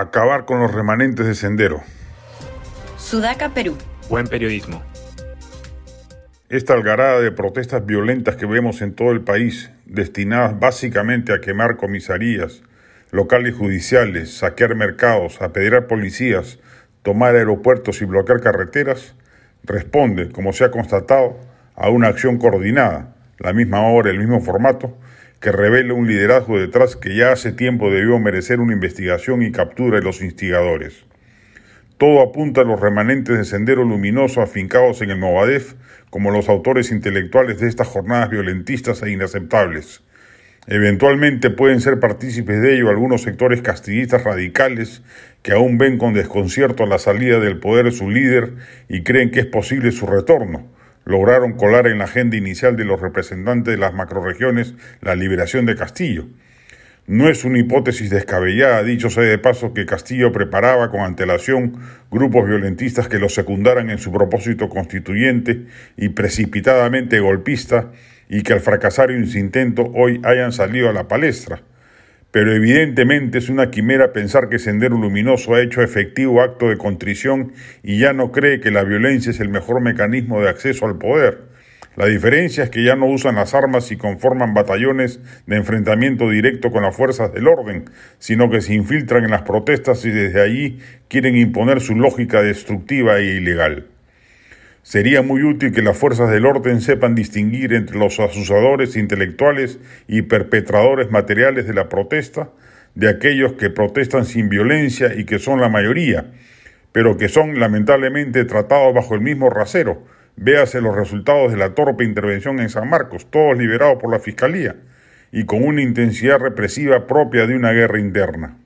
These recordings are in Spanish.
Acabar con los remanentes de Sendero. Sudaca, Perú. Buen periodismo. Esta algarada de protestas violentas que vemos en todo el país, destinadas básicamente a quemar comisarías, locales judiciales, saquear mercados, apedrear policías, tomar aeropuertos y bloquear carreteras, responde, como se ha constatado, a una acción coordinada, la misma hora, el mismo formato, que revela un liderazgo detrás que ya hace tiempo debió merecer una investigación y captura de los instigadores. Todo apunta a los remanentes de Sendero Luminoso afincados en el Movadef como los autores intelectuales de estas jornadas violentistas e inaceptables. Eventualmente pueden ser partícipes de ello algunos sectores castillistas radicales que aún ven con desconcierto la salida del poder de su líder y creen que es posible su retorno lograron colar en la agenda inicial de los representantes de las macroregiones la liberación de Castillo. No es una hipótesis descabellada, dicho sea de paso, que Castillo preparaba con antelación grupos violentistas que lo secundaran en su propósito constituyente y precipitadamente golpista y que al fracasar en su intento hoy hayan salido a la palestra pero evidentemente es una quimera pensar que Sendero Luminoso ha hecho efectivo acto de contrición y ya no cree que la violencia es el mejor mecanismo de acceso al poder. La diferencia es que ya no usan las armas y conforman batallones de enfrentamiento directo con las fuerzas del orden, sino que se infiltran en las protestas y desde allí quieren imponer su lógica destructiva e ilegal. Sería muy útil que las fuerzas del orden sepan distinguir entre los asusadores intelectuales y perpetradores materiales de la protesta de aquellos que protestan sin violencia y que son la mayoría, pero que son lamentablemente tratados bajo el mismo rasero. Véase los resultados de la torpe intervención en San Marcos, todos liberados por la Fiscalía, y con una intensidad represiva propia de una guerra interna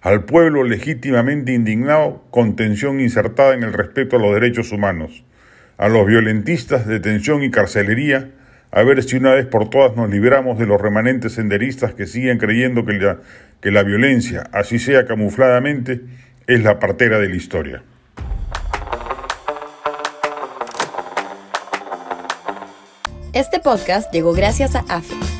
al pueblo legítimamente indignado con tensión insertada en el respeto a los derechos humanos, a los violentistas, detención y carcelería, a ver si una vez por todas nos libramos de los remanentes senderistas que siguen creyendo que la, que la violencia, así sea camufladamente, es la partera de la historia. Este podcast llegó gracias a AFE,